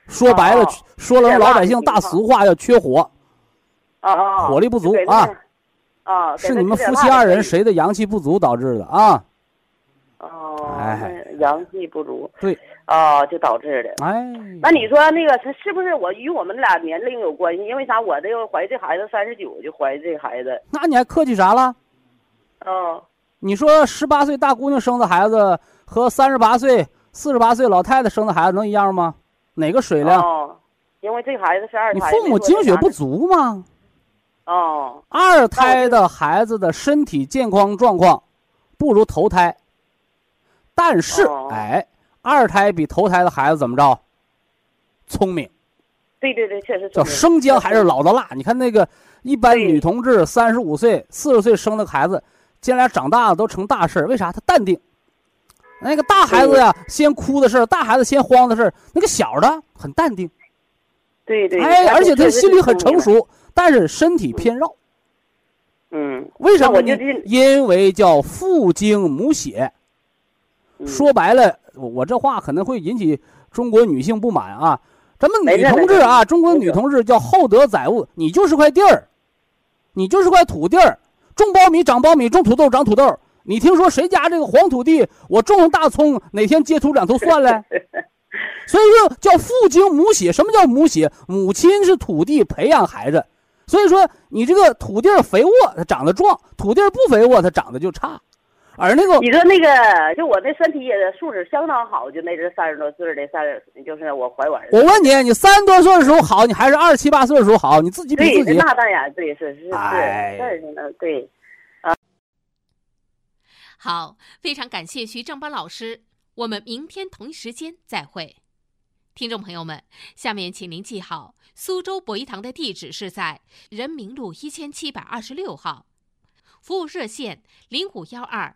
说白了，说了老百姓大俗话，叫缺火，啊火力不足啊，啊，是你们夫妻二人谁的阳气不足导致的啊？哦，哎，阳气不足，对。哦，就导致的。哎，那你说那个是是不是我与我们俩年龄有关系？因为啥？我这个怀这孩子三十九就怀这孩子。那你还客气啥了？哦。你说十八岁大姑娘生的孩子和三十八岁、四十八岁老太太生的孩子能一样吗？哪个水量？哦，因为这孩子是二胎。你父母精血不足吗？哦。二胎的孩子的身体健康状况不如头胎，但是哎。二胎比头胎的孩子怎么着？聪明。对对对，确实叫生姜还是老的辣。你看那个一般女同志三十五岁、四十岁生的孩子，将来长大了都成大事为啥？他淡定。那个大孩子呀，先哭的事大孩子先慌的事那个小的很淡定。对对。哎，而且他心里很成熟，但是身体偏绕。嗯。为什么呢？因为叫父精母血。说白了。我这话可能会引起中国女性不满啊！咱们女同志啊，中国女同志叫厚德载物，你就是块地儿，你就是块土地儿，种苞米长苞米，种土豆长土豆。你听说谁家这个黄土地，我种上大葱，哪天结出两头蒜来？所以说叫父精母血。什么叫母血？母亲是土地培养孩子，所以说你这个土地肥沃，它长得壮；土地不肥沃，它长得就差。而那个，你说那个，就我那身体也素质相当好，就那阵三十多岁的三，就是我怀我儿子。我问你，你三十多岁的时候好，你还是二十七八岁的时候好？你自己比自己。那当然，对，是是是，是，对，啊。好，非常感谢徐正邦老师，我们明天同一时间再会。听众朋友们，下面请您记好，苏州博一堂的地址是在人民路一千七百二十六号，服务热线零五幺二。